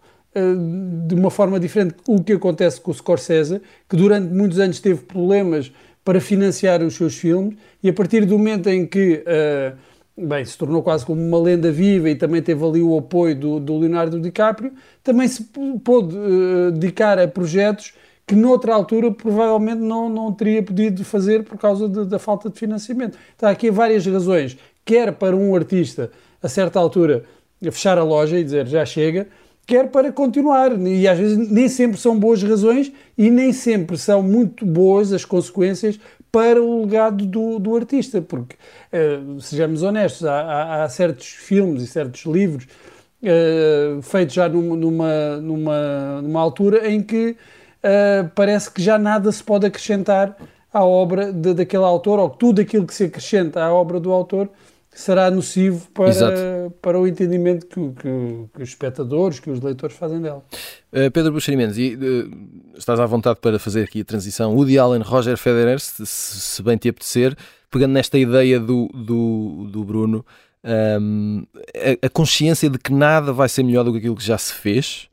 de uma forma diferente o que acontece com o Scorsese, que durante muitos anos teve problemas para financiar os seus filmes, e a partir do momento em que uh, bem, se tornou quase como uma lenda viva e também teve ali o apoio do, do Leonardo DiCaprio, também se pôde uh, dedicar a projetos que noutra altura provavelmente não, não teria podido fazer por causa de, da falta de financiamento. Está aqui várias razões, quer para um artista, a certa altura, fechar a loja e dizer já chega, quer para continuar. E às vezes nem sempre são boas razões e nem sempre são muito boas as consequências para o legado do, do artista, porque, uh, sejamos honestos, há, há, há, certos filmes e certos livros uh, feitos já numa, numa, numa, numa, altura em que uh, parece que já nada se pode acrescentar à obra de, daquele autor, ou tudo aquilo que se acrescenta à obra do autor será nocivo para, para o entendimento que, que, que, os espectadores, que os leitores fazem dela. Uh, Pedro Buxeri Mendes, e, uh, estás à vontade para fazer aqui a transição Woody Allen, Roger Federer, se, se bem te apetecer, pegando nesta ideia do, do, do Bruno, um, ehm, a, a, consciência de que nada vai ser melhor do que aquilo que já se fez,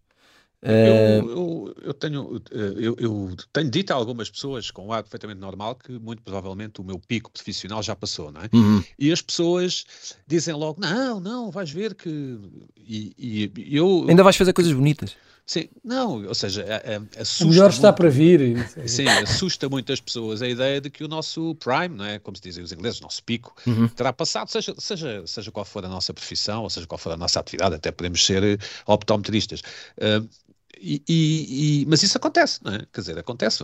eu, eh, eu, eu, tenho, eh, eu, eu, tenho dito a algumas pessoas com um ar perfeitamente normal que muito provavelmente o meu pico profissional já passou, não é? Uhum. E as pessoas dizem logo: não, não, vais ver que. E, e eu. Ainda vais fazer coisas bonitas. Sim, não, ou seja, assusta. O melhor está muito, para vir. Sim, assusta muitas pessoas a ideia de que o nosso prime, não é? Como se dizem os ingleses, o nosso pico, uhum. terá passado, seja, seja, seja qual for a nossa profissão, ou seja qual for a nossa atividade, até podemos ser eh, optometristas. Uh, e, e, mas isso acontece, não é? Quer dizer, acontece.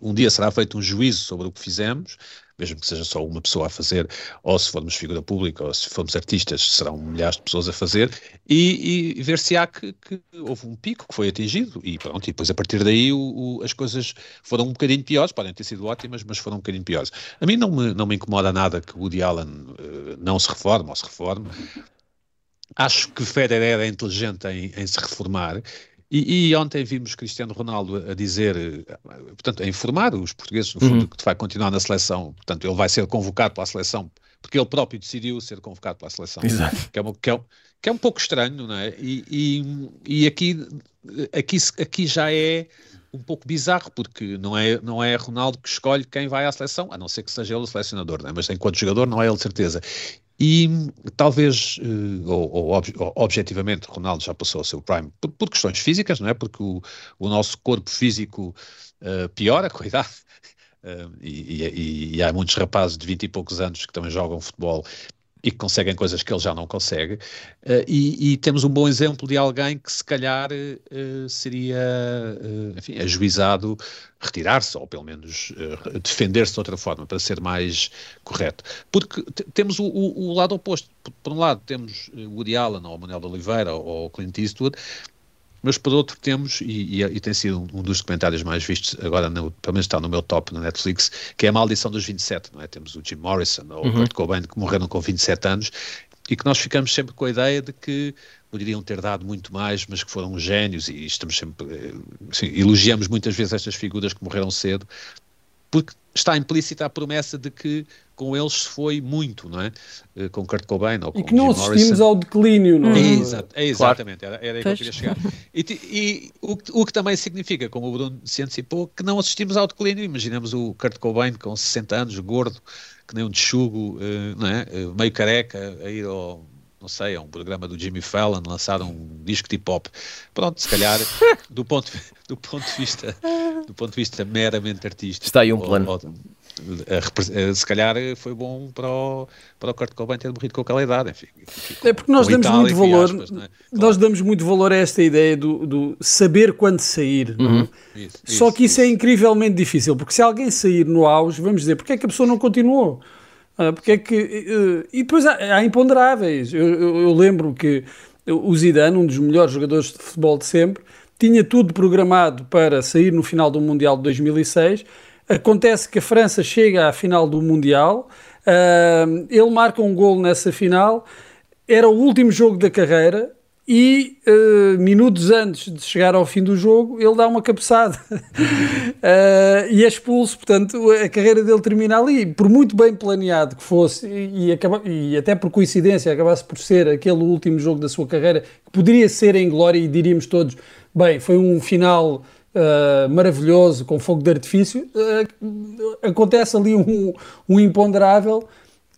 Um dia será feito um juízo sobre o que fizemos, mesmo que seja só uma pessoa a fazer, ou se formos figura pública, ou se formos artistas, serão milhares de pessoas a fazer, e, e ver se há que, que, houve um pico que foi atingido, e pronto, e depois a partir daí o, o, as coisas foram um bocadinho piores, podem ter sido ótimas, mas foram um bocadinho piores. A mim não me, não me incomoda nada que Woody Allen uh, não se reforme ou se reforme. Acho que Federer é inteligente em, em se reformar e, e, ontem vimos Cristiano Ronaldo a dizer, eh, portanto, a informar os portugueses, no fundo, uhum. que vai continuar na seleção. Portanto, ele vai ser convocado para a seleção porque ele próprio decidiu ser convocado para a seleção. Exato. Que é, uma, que é, que é um pouco estranho, não é? E, e, e aqui, aqui, aqui já é um pouco bizarro, porque não é, não é Ronaldo que escolhe quem vai à seleção, a não ser que seja ele o selecionador, não é? mas enquanto jogador não é ele de certeza. E talvez, uh, ou, ou, ob, ou, objetivamente, Ronaldo já passou o seu prime por, por questões físicas, não é? Porque o, o nosso corpo físico uh, piora com a idade. Uh, e, e, e, há muitos rapazes de 20 e poucos anos que também jogam futebol e que conseguem coisas que ele já não consegue. Uh, e, e, temos um bom exemplo de alguém que se calhar uh, seria, uh, enfim, ajuizado retirar-se, ou pelo menos defender-se de outra forma, para ser mais correto. Porque temos o, o, o, lado oposto. Por, por, um lado temos Woody Allen, ou Manuel de Oliveira, ou Clint Eastwood, mas por outro temos, e, e, e, tem sido um dos documentários mais vistos, agora no, pelo menos está no meu top na Netflix, que é a maldição dos 27, não é? Temos o Jim Morrison ou uhum. o Kurt Cobain que morreram com 27 anos e que nós ficamos sempre com a ideia de que poderiam ter dado muito mais, mas que foram gênios e estamos sempre, assim, elogiamos muitas vezes estas figuras que morreram cedo, porque está implícita a promessa de que com eles se foi muito, não é? Eh, com Kurt Cobain ou com E que não Jim assistimos Morrison. ao declínio, não é? é, exato, é exatamente, claro. era, era aí que eu queria chegar. E, e o, o, que também significa, como o Bruno se antecipou, que não assistimos ao declínio. Imaginemos o Kurt Cobain com 60 anos, gordo, que nem um tchugo, uh, não é? Uh, meio careca, a ir ao não sei, a um programa do Jimmy Fallon, lançar um disco de hip hop. Pronto, se calhar, do ponto, do ponto de vista do ponto de vista meramente artístico. Está aí um plano. Ou, ou, se calhar foi bom para o, para o Kurt Cobain ter morrido com aquela idade. Enfim, é porque nós damos Itália, muito valor, aspas, é? claro. nós damos muito valor a esta ideia do, do saber quando sair. Uhum. Isso, Só isso, que isso, isso, é incrivelmente difícil, porque se alguém sair no auge, vamos dizer, porque é que a pessoa não continuou? Ah, porque é que. E depois há, há imponderáveis. Eu, eu, eu, lembro que o Zidane, um dos melhores jogadores de futebol de sempre, tinha tudo programado para sair no final do Mundial de 2006. Acontece que a França chega à final do Mundial, uh, ele marca um gol nessa final, era o último jogo da carreira, e uh, minutos antes de chegar ao fim do jogo ele dá uma cabeçada. Uh, e é expulso, portanto a carreira dele termina ali, por muito bem planeado que fosse e, acaba, e até por coincidência acabasse por ser aquele último jogo da sua carreira, que poderia ser em glória e diríamos todos, bem, foi um final uh, maravilhoso com fogo de artifício, acontece ali um, um imponderável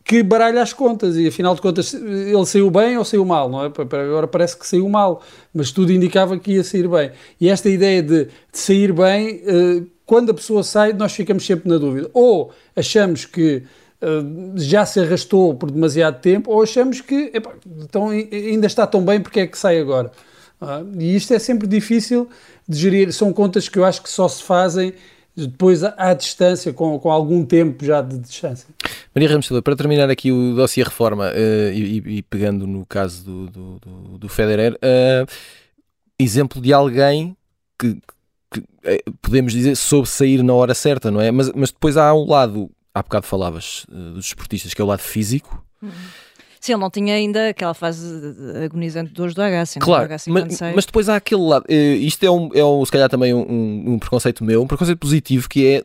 que baralha as contas e afinal de contas ele saiu bem ou saiu mal, não é? Agora parece que saiu mal, mas tudo indicava que ia sair bem. E esta ideia de, de sair bem, uh, quando a pessoa sai, nós ficamos sempre na dúvida. Ou achamos que uh, já se arrastou por demasiado tempo, ou achamos que epa, então, ainda está tão bem porque é que sai agora. Uh, e isto é sempre difícil de gerir, são contas que eu acho que só se fazem depois à distância, com, com algum tempo já de distância. Maria Ramos Silva, para terminar aqui o dossiê reforma uh, e, e, pegando no caso do, do, do, do Federer, uh, exemplo de alguém que, que uh, podemos dizer soube sair na hora certa, não é? Mas, mas depois há um lado, há bocado falavas dos esportistas, que é o lado físico. Uhum Sim, ele não tinha ainda aquela fase agonizante de dores do H, claro, mas, mas, depois há aquele lado, uh, isto é, um, é um, se calhar também um, um, preconceito meu, um preconceito positivo, que é,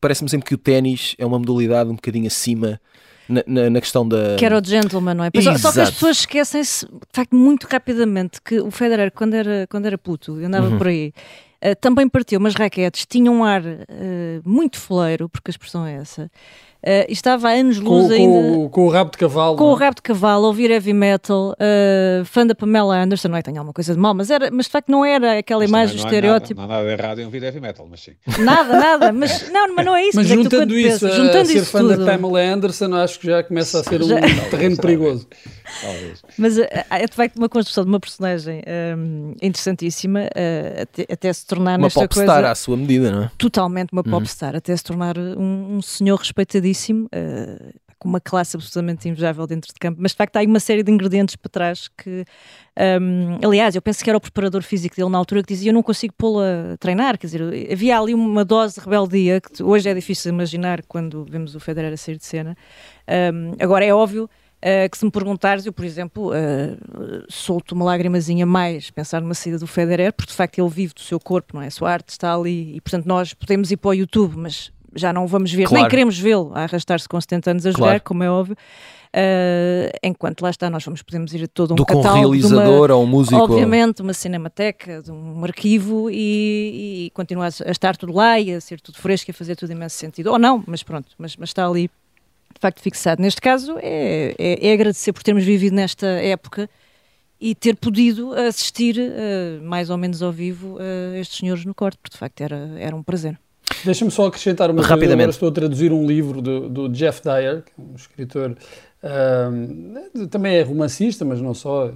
parece-me sempre que o ténis é uma modalidade um bocadinho acima na, na, na, questão da. Que era o gentleman, não é? Só, só, que as pessoas esquecem-se, de facto, muito rapidamente que o Federer, quando era, quando era puto, andava uhum. por aí. Uh, também partiu umas raquetes, tinha um ar uh, muito foleiro, porque a expressão é essa, Uh, estava há anos-luz com, ainda. Com, com, o rabo de cavalo. Com não? o rabo de cavalo, ouvir heavy metal, uh, fã da Pamela Anderson, não é que tenha alguma coisa de mal, mas, era, mas de facto não era aquela mas imagem, o estereótipo. Não há nada, nada errado em ouvir heavy metal, mas sim. Nada, nada, mas não, mas não é isso. Mas, mas juntando é isso, juntando ser isso fã tudo. da Pamela Anderson, acho que já começa a ser já. um terreno perigoso. Talvez. Mas uh, é de facto uma construção de uma personagem um, interessantíssima, uh, até, até, se tornar uma nesta coisa... Uma popstar à sua medida, não é? Totalmente uma uhum. popstar, até se tornar um, um senhor respeitadíssimo, uh, com uma classe absolutamente invejável dentro de campo, mas de facto há aí uma série de ingredientes por trás que, um, aliás, eu penso que era o preparador físico dele na altura que dizia eu não consigo pô-lo a treinar, quer dizer, havia ali uma dose de rebeldia que hoje é difícil imaginar quando vemos o Federer a sair de cena. Um, agora é óbvio Uh, que se me perguntares, eu, por exemplo, uh, solto uma lágrimazinha mais pensar numa saída do Federer, porque de facto ele vive do seu corpo, não é? A sua arte está ali e, portanto, nós podemos ir para o YouTube, mas já não vamos ver, Claro. nem queremos vê-lo a arrastar-se com 70 anos a jogar, Claro. como é óbvio. Uh, enquanto lá está, nós vamos, podemos ir a todo um Do com um catálogo de uma- realizador ou um músico. Obviamente, uma cinemateca, de um arquivo e, e continua a estar tudo lá e a ser tudo fresco e a fazer tudo imenso sentido. Ou não, mas pronto, mas, mas está ali de facto fixado. Neste caso, é, é, é agradecer por termos vivido nesta época e ter podido assistir eh, mais ou menos ao vivo a estes senhores no corte, porque de facto era, era um prazer. Deixa-me só acrescentar uma coisa. Agora estou a traduzir um livro do, do Jeff Dyer, que é um escritor, ahm, também é romancista, mas não só,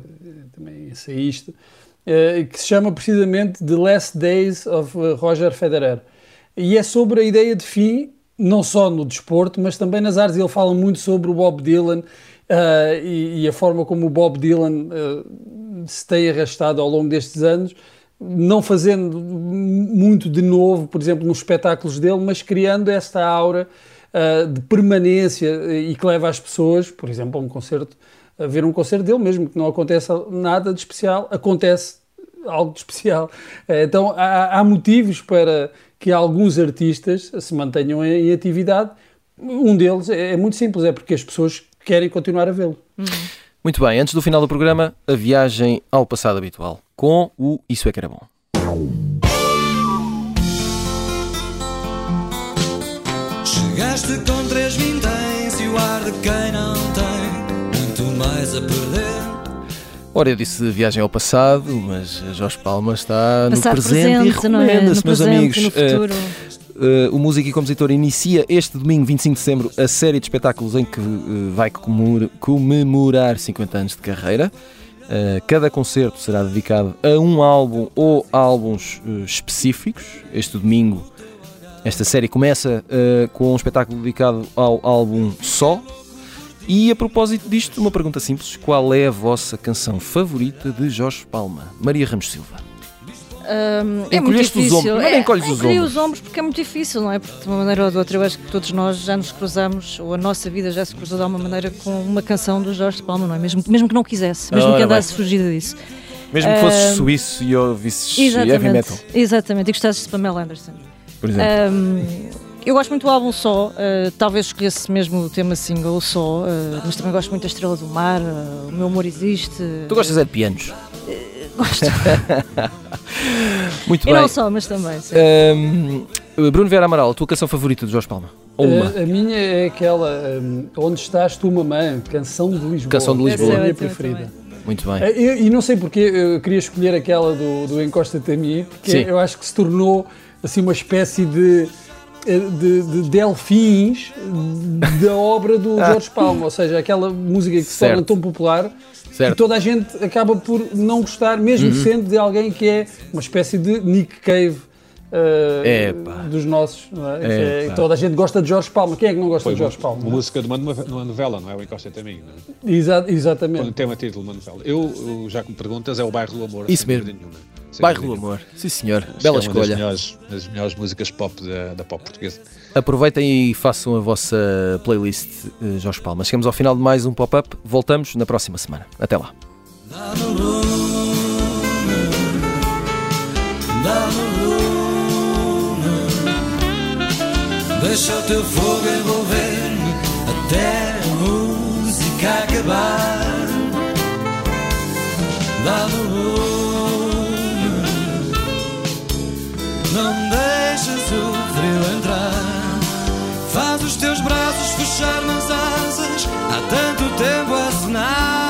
também é ensaísta, eh, que se chama precisamente The Last Days of eh, Roger Federer. E é sobre a ideia de fim, não só no desporto, mas também nas artes. Ele fala muito sobre o Bob Dylan ah, e, e a forma como o Bob Dylan se tem arrastado ao longo destes anos, não fazendo muito de novo, por exemplo, nos espetáculos dele, mas criando esta aura ah, de permanência eh, e que leva as pessoas, por exemplo, a um concerto, a ver um concerto dele, mesmo que não aconteça nada de especial, acontece algo de especial. Eh, Então há, há motivos para que alguns artistas se mantenham em, em atividade. Um deles é, é muito simples, é porque as pessoas querem continuar a vê-lo. Muito bem, antes do final do programa, a viagem ao passado habitual com o Isso é que era bom. Chegaste com três vinténs e o ar de quem não tem muito mais a perder. Ora, eu disse viagem ao passado, mas Jorge Palma está no Passado presente, presente, e é? No recomenda-se, meus presente, amigos. Eh, o músico e compositor inicia este domingo, 25 de setembro, a série de espetáculos em que eh, vai comemor- comemorar 50 anos de carreira. Eh, cada concerto será dedicado a um álbum ou álbuns específicos. Este domingo, esta série começa com um espetáculo dedicado ao álbum Só. E a propósito disto, uma pergunta simples: qual é a vossa canção favorita de Jorge Palma? Maria Ramos Silva. Hum, é muito Encolheste os difícil. ombros. Primeiro encolhes os ombros. os ombros porque é muito difícil, não é? Porque de uma maneira ou de outra, eu acho que todos nós já nos cruzamos, ou a nossa vida já se cruzou de alguma maneira com uma canção do Jorge Palma, não é? Mesmo, mesmo que não quisesse, mesmo Ora que bem. andasse fugida disso. Mesmo que fosses Ah, suíço e ouvisses heavy metal, Exatamente. E gostasses de Pamela Anderson. por exemplo. Hum, eu gosto muito do álbum Só, uh, talvez escolhesse mesmo o tema single Só, uh, mas também gosto muito da Estrela do Mar, uh, O Meu Amor Existe. tu gostas é de pianos? Gosto. Muito e bem. não só, mas também. sim. Ahm, Bruno Vera Amaral, a tua canção favorita de Jorge Palma? Ou uma? A, a minha é aquela hum, Onde Estás Tu Mamãe, Canção de Lisboa. Canção de Lisboa. É a minha Essa é ótima preferida. Muito bem. Eh, eu- E não sei porque eu queria escolher aquela do, do Encosta-te a mim, porque Sim. eu acho que se tornou assim uma espécie de, de, de delfins da obra do Jorge Palma, ou seja, aquela música que se torna tão popular que Certo. Uhum. toda a gente acaba por não gostar, mesmo sendo de alguém que é uma espécie de Nick Cave. eh, Epá. dos nossos, não é? Que é- toda a gente gosta de Jorge Palma. Quem é que não gosta Foi de Jorge uma, Palma? uma música de uma, numa novela, não é? O Encosta-te a mim, não é? Exa- Quando exatamente. tem uma título de uma novela. Eu, já que me perguntas, é o Bairro do Amor. Isso mesmo. nenhuma. Sem Bairro dúvida do. Amor. Sim, senhor. Acho Bela é uma das escolha. melhores, das melhores músicas pop da, da pop portuguesa. Aproveitem e façam a vossa playlist eh, Jorge Palma. Chegamos ao final de mais um pop-up. Voltamos na próxima semana. Até lá. Deixa o teu fogo envolver-me até a música acabar. Dá-me deixas o frio entrar. Faz os teus braços fechar nas asas, há tanto tempo a cenar.